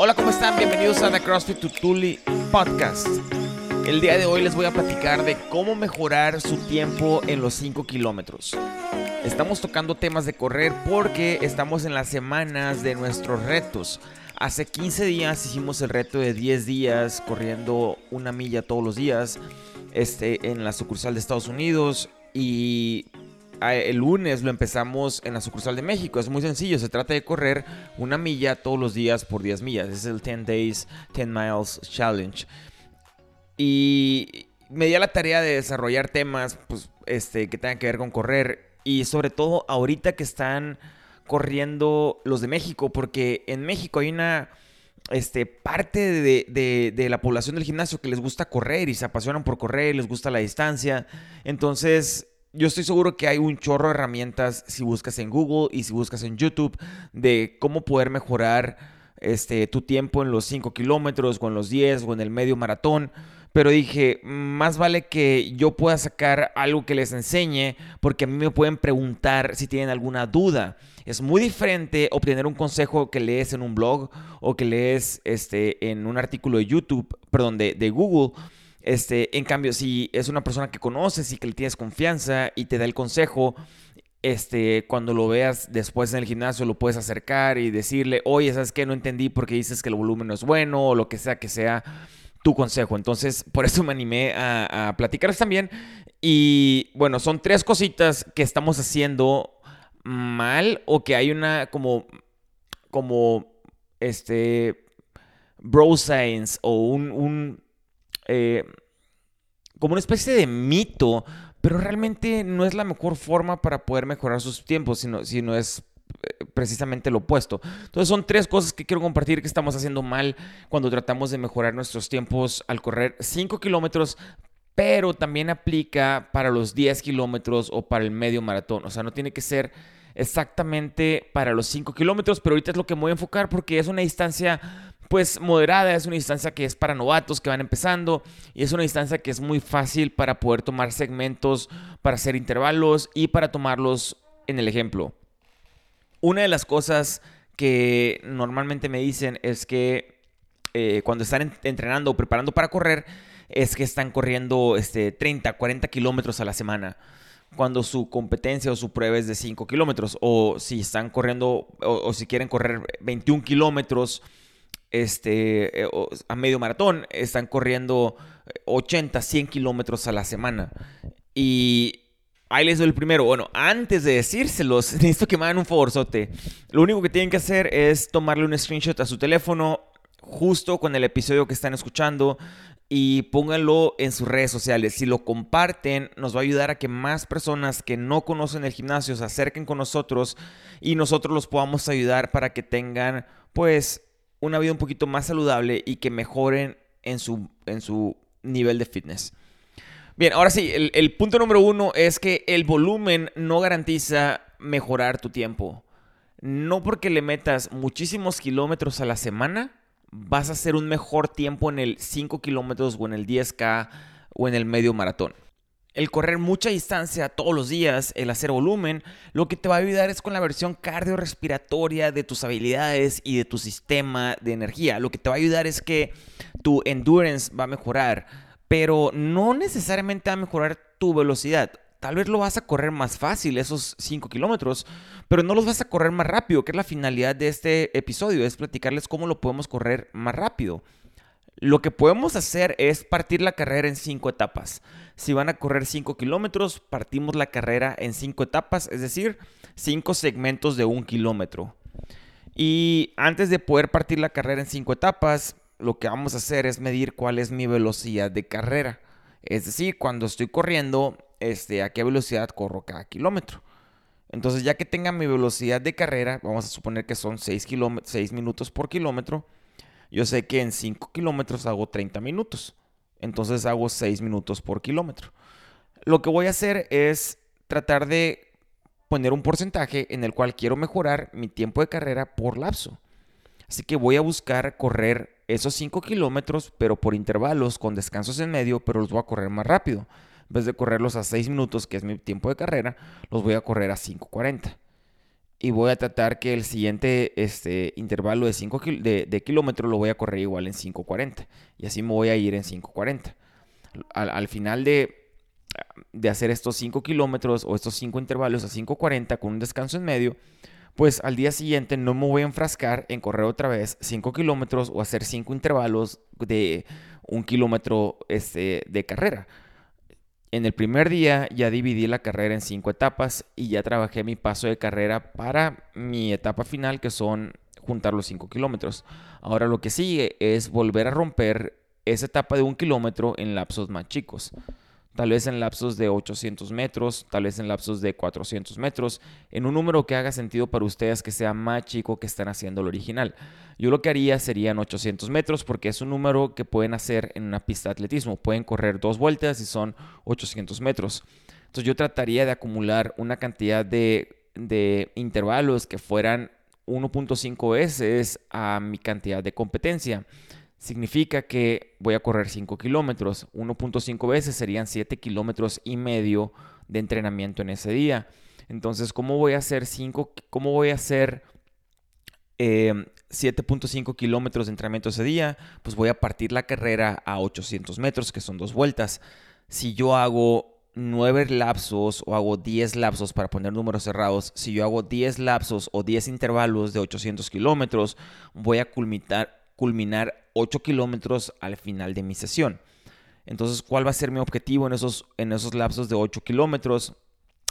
Hola, ¿cómo están? Bienvenidos a The CrossFit Tutuli Podcast. El día de hoy les voy a platicar de cómo mejorar su tiempo en los 5 kilómetros. Estamos tocando temas de correr porque estamos en las semanas de nuestros retos. Hace 15 días hicimos el reto de 10 días corriendo una milla todos los días este, en la sucursal de Estados Unidos y el lunes lo empezamos en la sucursal de México. Es muy sencillo, se trata de correr una milla todos los días por 10 millas. Es el 10 Days, 10 Miles Challenge. Y me di a la tarea de desarrollar temas pues, este, que tengan que ver con correr. Y sobre todo ahorita que están corriendo los de México, porque en México hay una este, parte de, de, la población del gimnasio que les gusta correr y se apasionan por correr, les gusta la distancia. Entonces, yo estoy seguro que hay un chorro de herramientas si buscas en Google y si buscas en YouTube de cómo poder mejorar este, tu tiempo en los 5 kilómetros o en los 10 o en el medio maratón. Pero dije, más vale que yo pueda sacar algo que les enseñe porque a mí me pueden preguntar si tienen alguna duda. Es muy diferente obtener un consejo que lees en un blog o que lees este, en un artículo de YouTube, perdón, de, de Google este, en cambio, si es una persona que conoces y que le tienes confianza y te da el consejo, este, cuando lo veas después en el gimnasio lo puedes acercar y decirle, oye, ¿sabes qué? No entendí porque dices que el volumen no es bueno o lo que sea que sea tu consejo. Entonces, por eso me animé a, platicarles también. Y bueno, son tres cositas que estamos haciendo mal o que hay una como, como, este, bro science o un eh, como una especie de mito, pero realmente no es la mejor forma para poder mejorar sus tiempos, sino, sino es eh, precisamente lo opuesto. Entonces son tres cosas que quiero compartir que estamos haciendo mal cuando tratamos de mejorar nuestros tiempos al correr 5 kilómetros, pero también aplica para los 10 kilómetros o para el medio maratón. O sea, no tiene que ser exactamente para los 5 kilómetros, pero ahorita es lo que me voy a enfocar porque es una distancia pues moderada, es una distancia que es para novatos que van empezando y es una distancia que es muy fácil para poder tomar segmentos, para hacer intervalos y para tomarlos en el ejemplo. Una de las cosas que normalmente me dicen es que eh, cuando están entrenando o preparando para correr, es que están corriendo este, 30, 40 kilómetros a la semana cuando su competencia o su prueba es de 5 kilómetros. O si están corriendo, o, si quieren correr 21 kilómetros este, eh, a medio maratón, están corriendo 80, 100 kilómetros a la semana. Y ahí les doy el primero. Bueno, antes de decírselos, necesito que me hagan un favorzote. Lo único que tienen que hacer es tomarle un screenshot a su teléfono justo con el episodio que están escuchando y pónganlo en sus redes sociales. Si lo comparten, nos va a ayudar a que más personas que no conocen el gimnasio se acerquen con nosotros y nosotros los podamos ayudar para que tengan pues una vida un poquito más saludable y que mejoren en su, en su nivel de fitness. Bien, ahora sí, el, el punto número uno es que el volumen no garantiza mejorar tu tiempo. No porque le metas muchísimos kilómetros a la semana, vas a hacer un mejor tiempo en el 5 kilómetros o en el 10K o en el medio maratón. El correr mucha distancia todos los días, el hacer volumen, lo que te va a ayudar es con la versión cardiorrespiratoria de tus habilidades y de tu sistema de energía. Lo que te va a ayudar es que tu endurance va a mejorar, pero no necesariamente va a mejorar tu velocidad. Tal vez lo vas a correr más fácil, esos 5 kilómetros, pero no los vas a correr más rápido, que es la finalidad de este episodio, es platicarles cómo lo podemos correr más rápido. Lo que podemos hacer es partir la carrera en 5 etapas. Si van a correr 5 kilómetros, partimos la carrera en 5 etapas, es decir, 5 segmentos de un kilómetro. Y antes de poder partir la carrera en 5 etapas, lo que vamos a hacer es medir cuál es mi velocidad de carrera. Es decir, cuando estoy corriendo, este, a qué velocidad corro cada kilómetro. Entonces, ya que tenga mi velocidad de carrera, vamos a suponer que son 6, 6 minutos por kilómetro, yo sé que en 5 kilómetros hago 30 minutos. Entonces hago 6 minutos por kilómetro. Lo que voy a hacer es tratar de poner un porcentaje en el cual quiero mejorar mi tiempo de carrera por lapso. Así que voy a buscar correr esos 5 kilómetros, pero por intervalos, con descansos en medio, pero los voy a correr más rápido. En vez de correrlos a 6 minutos, que es mi tiempo de carrera, los voy a correr a 5.40. y voy a tratar que el siguiente este, intervalo de 5 de, kilómetros lo voy a correr igual en 5.40 y así me voy a ir en 5.40. Al, al, final de, de hacer estos 5 kilómetros o estos 5 intervalos a 5.40 con un descanso en medio, pues al día siguiente no me voy a enfrascar en correr otra vez 5 kilómetros o hacer 5 intervalos de un kilómetro este, de carrera. En el primer día ya dividí la carrera en 5 etapas y ya trabajé mi paso de carrera para mi etapa final que son juntar los 5 kilómetros. Ahora lo que sigue es volver a romper esa etapa de un kilómetro en lapsos más chicos tal vez en lapsos de 800 metros, tal vez en lapsos de 400 metros, en un número que haga sentido para ustedes que sea más chico que están haciendo el original. Yo lo que haría serían 800 metros porque es un número que pueden hacer en una pista de atletismo. Pueden correr dos vueltas y son 800 metros. Entonces yo trataría de acumular una cantidad de, de intervalos que fueran 1.5 veces a mi cantidad de competencia significa que voy a correr 5 kilómetros. 1.5 veces serían 7 kilómetros y medio de entrenamiento en ese día. Entonces, ¿cómo voy a hacer 5? ¿Cómo voy a hacer 7.5 eh, kilómetros de entrenamiento ese día? Pues voy a partir la carrera a 800 metros, que son dos vueltas. Si yo hago 9 lapsos o hago 10 lapsos para poner números cerrados, si yo hago 10 lapsos o 10 intervalos de 800 kilómetros, voy a culminar, culminar 8 kilómetros al final de mi sesión. Entonces, ¿cuál va a ser mi objetivo en esos, en esos lapsos de 8 kilómetros?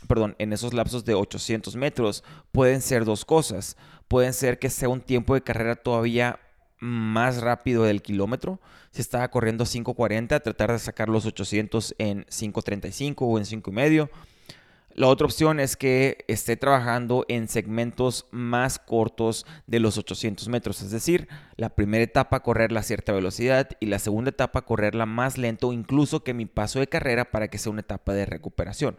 Perdón, en esos lapsos de 800 metros pueden ser dos cosas. Pueden ser que sea un tiempo de carrera todavía más rápido del kilómetro. Si estaba corriendo 5.40, tratar de sacar los 800 en 5.35 o en 5.5 la otra opción es que esté trabajando en segmentos más cortos de los 800 metros, es decir, la primera etapa correrla a cierta velocidad y la segunda etapa correrla más lento, incluso que mi paso de carrera para que sea una etapa de recuperación.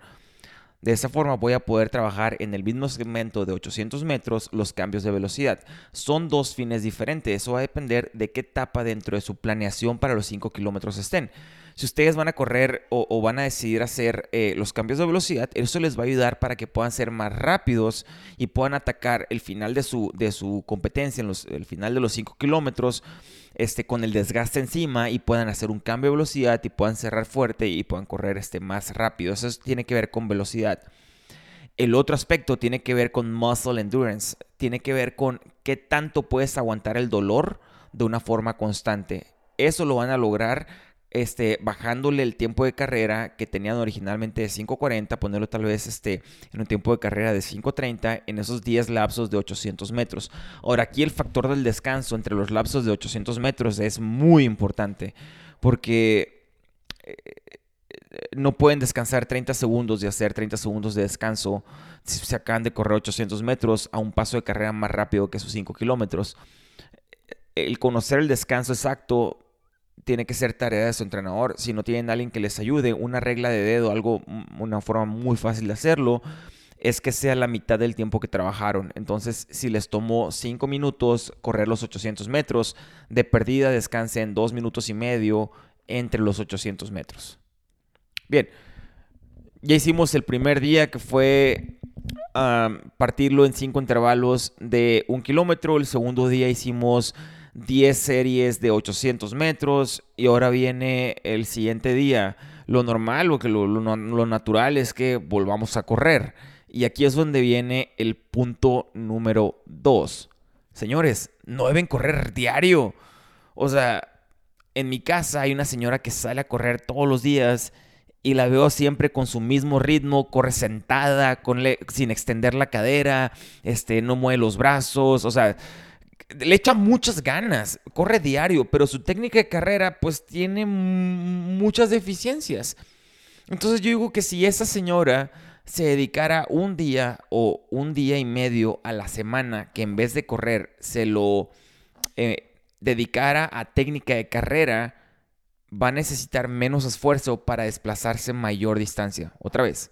De esa forma voy a poder trabajar en el mismo segmento de 800 metros los cambios de velocidad. Son dos fines diferentes, eso va a depender de qué etapa dentro de su planeación para los 5 kilómetros estén si ustedes van a correr o, van a decidir hacer eh, los cambios de velocidad, eso les va a ayudar para que puedan ser más rápidos y puedan atacar el final de su, de su competencia, en el final de los 5 kilómetros, este, con el desgaste encima y puedan hacer un cambio de velocidad y puedan cerrar fuerte y puedan correr este, más rápido. Eso tiene que ver con velocidad. El otro aspecto tiene que ver con muscle endurance, tiene que ver con qué tanto puedes aguantar el dolor de una forma constante. Eso lo van a lograr este, bajándole el tiempo de carrera que tenían originalmente de 5.40, ponerlo tal vez este, en un tiempo de carrera de 5.30 en esos 10 lapsos de 800 metros. Ahora, aquí el factor del descanso entre los lapsos de 800 metros es muy importante porque eh, no pueden descansar 30 segundos y hacer 30 segundos de descanso si se acaban de correr 800 metros a un paso de carrera más rápido que esos 5 kilómetros. El conocer el descanso exacto tiene que ser tarea de su entrenador. Si no tienen alguien que les ayude, una regla de dedo, algo, mm, una forma muy fácil de hacerlo, es que sea la mitad del tiempo que trabajaron. Entonces, si les tomó 5 minutos correr los 800 metros, de perdida descansen 2 minutos y medio entre los 800 metros. Bien, ya hicimos el primer día que fue partirlo en 5 intervalos de un kilómetro. El segundo día hicimos 10 series de 800 metros y ahora viene el siguiente día. Lo normal o que lo, natural es que volvamos a correr. Y aquí es donde viene el punto número 2. Señores, no deben correr diario. O sea, en mi casa hay una señora que sale a correr todos los días y la veo siempre con su mismo ritmo, corre sentada, sin extender la cadera, este, no mueve los brazos, o sea, le echa muchas ganas, corre diario, pero su técnica de carrera pues tiene muchas deficiencias. Entonces yo digo que si esa señora se dedicara un día o un día y medio a la semana, que en vez de correr se lo eh, dedicara a técnica de carrera, va a necesitar menos esfuerzo para desplazarse mayor distancia. Otra vez,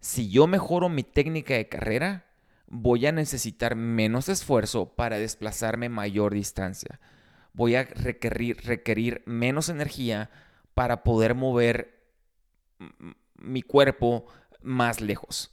si yo mejoro mi técnica de carrera, voy a necesitar menos esfuerzo para desplazarme mayor distancia. Voy a requerir, requerir menos energía para poder mover mi cuerpo más lejos.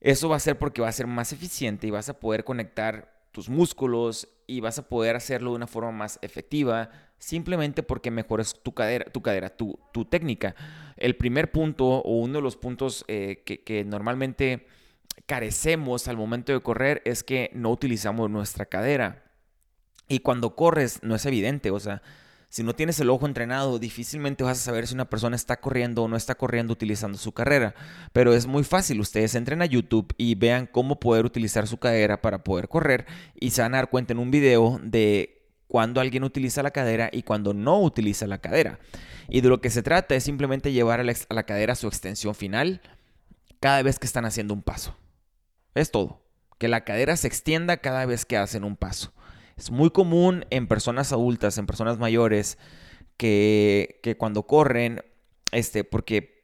Eso va a ser porque va a ser más eficiente y vas a poder conectar tus músculos y vas a poder hacerlo de una forma más efectiva simplemente porque mejoras tu cadera, tu, cadera, tu, tu técnica. El primer punto o uno de los puntos eh, que normalmente carecemos al momento de correr es que no utilizamos nuestra cadera. Y cuando corres no es evidente, o sea, si no tienes el ojo entrenado, difícilmente vas a saber si una persona está corriendo o no está corriendo utilizando su carrera. Pero es muy fácil, ustedes entren a YouTube y vean cómo poder utilizar su cadera para poder correr y se van a dar cuenta en un video de cuando alguien utiliza la cadera y cuando no utiliza la cadera. Y de lo que se trata es simplemente llevar a la, a la cadera su extensión final cada vez que están haciendo un paso. Es todo. Que la cadera se extienda cada vez que hacen un paso. Es muy común en personas adultas, en personas mayores, que, cuando corren, este, porque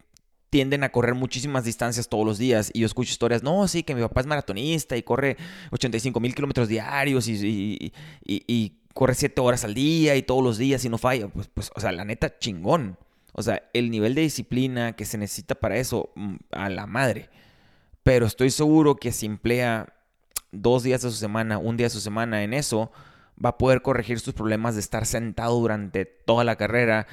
tienden a correr muchísimas distancias todos los días. Y yo escucho historias, no, sí, que mi papá es maratonista y corre 85 mil kilómetros diarios y, corre 7 horas al día y todos los días y no falla. Pues, pues, o sea, la neta, chingón. O sea, el nivel de disciplina que se necesita para eso, mm, a la madre. Pero estoy seguro que si emplea dos días de su semana, un día de su semana en eso, va a poder corregir sus problemas de estar sentado durante toda la carrera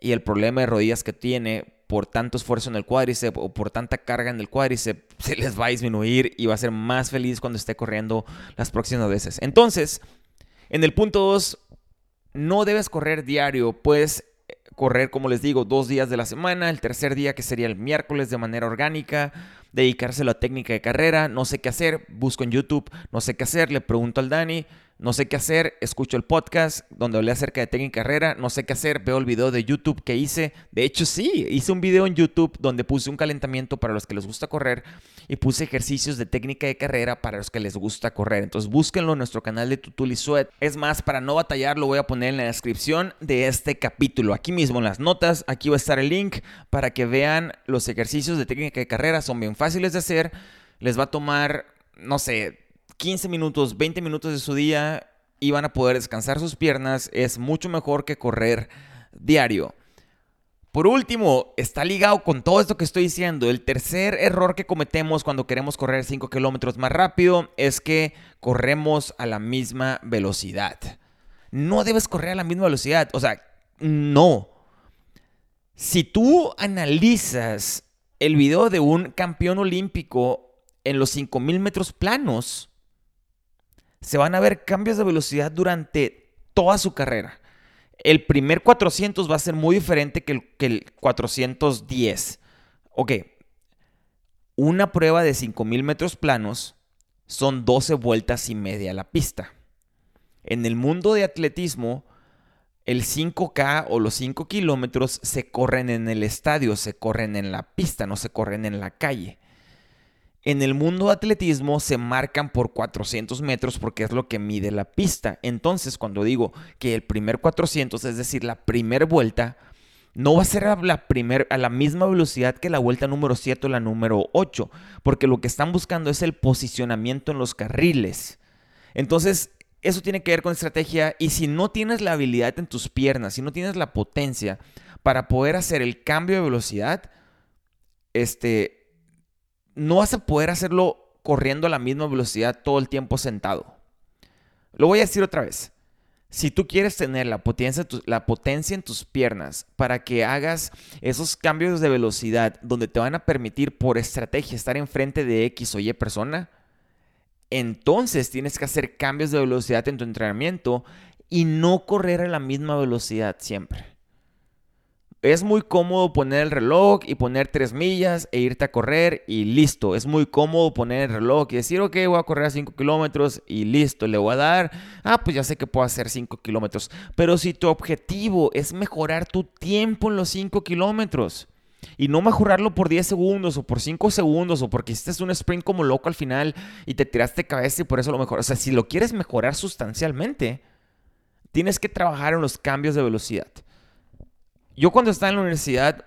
y el problema de rodillas que tiene por tanto esfuerzo en el cuádriceps o por tanta carga en el cuádriceps se les va a disminuir y va a ser más feliz cuando esté corriendo las próximas veces. Entonces, en el punto 2, no debes correr diario, puedes correr, como les digo, dos días de la semana, el tercer día que sería el miércoles de manera orgánica, dedicárselo a técnica de carrera, no sé qué hacer, busco en YouTube, no sé qué hacer, le pregunto al Dani, no sé qué hacer, escucho el podcast donde hablé acerca de técnica carrera, no sé qué hacer, veo el video de YouTube que hice. De hecho, sí, hice un video en YouTube donde puse un calentamiento para los que les gusta correr y puse ejercicios de técnica de carrera para los que les gusta correr. Entonces, búsquenlo en nuestro canal de Tutuli. Es más, para no batallar, lo voy a poner en la descripción de este capítulo. Aquí mismo en las notas, aquí va a estar el link para que vean los ejercicios de técnica de carrera. Son bien fáciles de hacer. Les va a tomar, no sé, 15 minutos, 20 minutos de su día y van a poder descansar sus piernas. Es mucho mejor que correr diario. Por último, está ligado con todo esto que estoy diciendo. El tercer error que cometemos cuando queremos correr 5 kilómetros más rápido es que corremos a la misma velocidad. No debes correr a la misma velocidad. O sea, no. Si tú analizas el video de un campeón olímpico en los 5000 metros planos, se van a ver cambios de velocidad durante toda su carrera. El primer 400 va a ser muy diferente que el, que el 410. Ok, una prueba de 5000 metros planos son 12 vueltas y media a la pista. En el mundo de atletismo, el 5K o los 5 kilómetros se corren en el estadio, se corren en la pista, no se corren en la calle. En el mundo de atletismo se marcan por 400 metros porque es lo que mide la pista. Entonces, cuando digo que el primer 400, es decir, la primera vuelta, no va a ser a la, a la misma velocidad que la vuelta número 7 o la número 8, porque lo que están buscando es el posicionamiento en los carriles. Entonces, eso tiene que ver con estrategia y si no tienes la habilidad en tus piernas, si no tienes la potencia para poder hacer el cambio de velocidad, este, no vas a poder hacerlo corriendo a la misma velocidad todo el tiempo sentado. Lo voy a decir otra vez. Si tú quieres tener la potencia, en tus piernas para que hagas esos cambios de velocidad donde te van a permitir por estrategia estar enfrente de X o Y persona, entonces tienes que hacer cambios de velocidad en tu entrenamiento y no correr a la misma velocidad siempre. Es muy cómodo poner el reloj y poner tres millas e irte a correr y listo. Es muy cómodo poner el reloj y decir, ok, voy a correr a 5 kilómetros y listo, le voy a dar. Ah, pues ya sé que puedo hacer 5 kilómetros. Pero si tu objetivo es mejorar tu tiempo en los 5 kilómetros y no mejorarlo por 10 segundos o por 5 segundos o porque hiciste un sprint como loco al final y te tiraste cabeza y por eso lo mejor. O sea, si lo quieres mejorar sustancialmente, tienes que trabajar en los cambios de velocidad. Yo cuando estaba en la universidad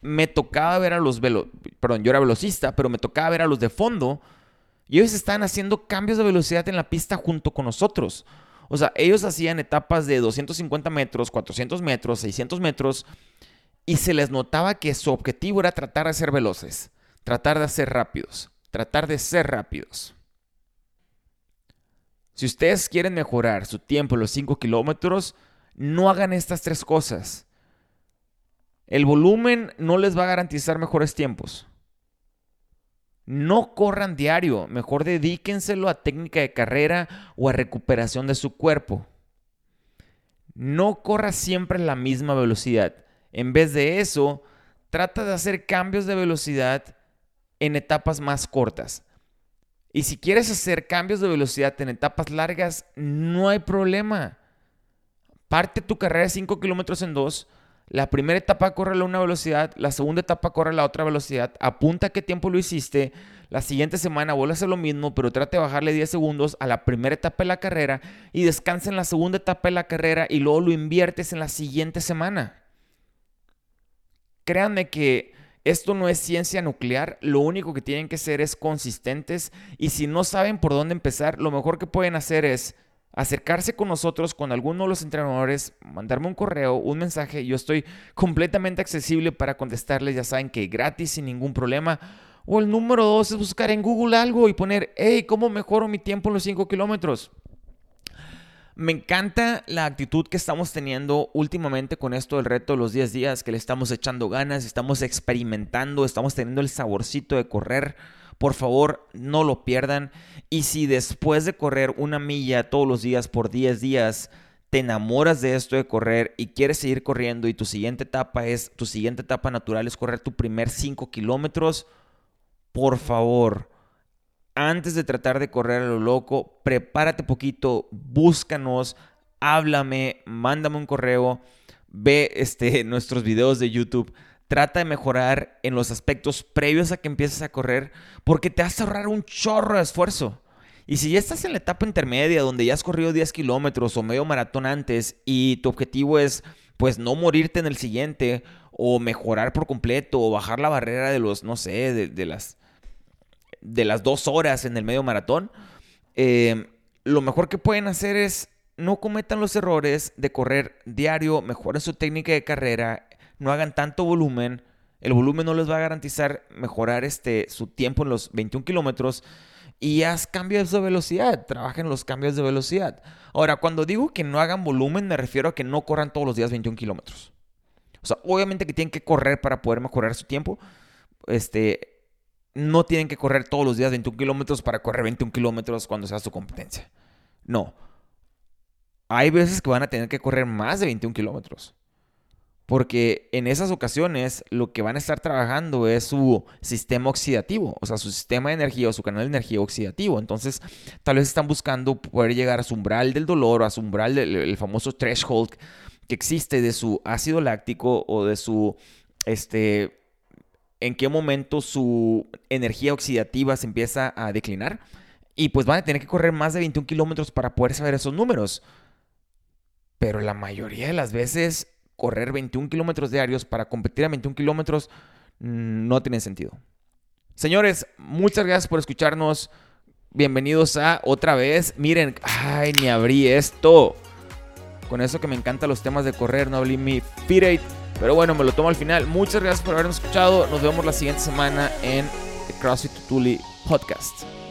me tocaba ver a los velo, perdón, yo era velocista, pero me tocaba ver a los de fondo y ellos estaban haciendo cambios de velocidad en la pista junto con nosotros. O sea, ellos hacían etapas de 250 metros, 400 metros, 600 metros y se les notaba que su objetivo era tratar de ser veloces, tratar de ser rápidos, tratar de ser rápidos. Si ustedes quieren mejorar su tiempo en los 5 kilómetros, no hagan estas tres cosas. El volumen no les va a garantizar mejores tiempos. No corran diario, mejor dedíquenselo a técnica de carrera o a recuperación de su cuerpo. No corra siempre la misma velocidad. En vez de eso, trata de hacer cambios de velocidad en etapas más cortas. Y si quieres hacer cambios de velocidad en etapas largas, no hay problema. Parte tu carrera de 5 kilómetros en dos. La primera etapa corre a una velocidad, la segunda etapa corre a la otra velocidad. Apunta qué tiempo lo hiciste. La siguiente semana vuelve a hacer lo mismo, pero trate de bajarle 10 segundos a la primera etapa de la carrera y descansa en la segunda etapa de la carrera y luego lo inviertes en la siguiente semana. Créanme que esto no es ciencia nuclear, lo único que tienen que ser es consistentes y si no saben por dónde empezar, lo mejor que pueden hacer es acercarse con nosotros, con alguno de los entrenadores, mandarme un correo, un mensaje, yo estoy completamente accesible para contestarles, ya saben que gratis, sin ningún problema. O el número dos es buscar en Google algo y poner, hey, ¿cómo mejoro mi tiempo en los 5 kilómetros? Me encanta la actitud que estamos teniendo últimamente con esto del reto de los 10 días, que le estamos echando ganas, estamos experimentando, estamos teniendo el saborcito de correr. Por favor, no lo pierdan. Y si después de correr una milla todos los días por 10 días, te enamoras de esto de correr y quieres seguir corriendo y tu siguiente etapa es, tu siguiente etapa natural es correr tu primer 5 kilómetros, por favor, antes de tratar de correr a lo loco, prepárate poquito, búscanos, háblame, mándame un correo, ve este, nuestros videos de YouTube. Trata de mejorar en los aspectos previos a que empieces a correr porque te vas a ahorrar un chorro de esfuerzo. Y si ya estás en la etapa intermedia donde ya has corrido 10 kilómetros o medio maratón antes y tu objetivo es pues no morirte en el siguiente o mejorar por completo o bajar la barrera de los, no sé, de las de las dos horas en el medio maratón, eh, lo mejor que pueden hacer es no cometan los errores de correr diario, mejoren su técnica de carrera, no hagan tanto volumen. El volumen no les va a garantizar mejorar este, su tiempo en los 21 kilómetros y haz cambios de velocidad, trabajen los cambios de velocidad. Ahora, cuando digo que no hagan volumen, me refiero a que no corran todos los días 21 kilómetros. O sea, obviamente que tienen que correr para poder mejorar su tiempo. Este, no tienen que correr todos los días 21 kilómetros para correr 21 kilómetros cuando sea su competencia. No. Hay veces que van a tener que correr más de 21 kilómetros. Porque en esas ocasiones lo que van a estar trabajando es su sistema oxidativo, o sea, su sistema de energía o su canal de energía oxidativo. Entonces, tal vez están buscando poder llegar a su umbral del dolor o a su umbral del famoso threshold que existe de su ácido láctico o de su este, en qué momento su energía oxidativa se empieza a declinar. Y pues van a tener que correr más de 21 kilómetros para poder saber esos números. Pero la mayoría de las veces, correr 21 kilómetros diarios para competir a 21 kilómetros mm, no tiene sentido. Señores, muchas gracias por escucharnos. Bienvenidos a otra vez. Miren, ay, ni abrí esto. Con eso que me encantan los temas de correr, no abrí mi Fit pero bueno, me lo tomo al final. Muchas gracias por habernos escuchado. Nos vemos la siguiente semana en The CrossFit Tutuli Podcast.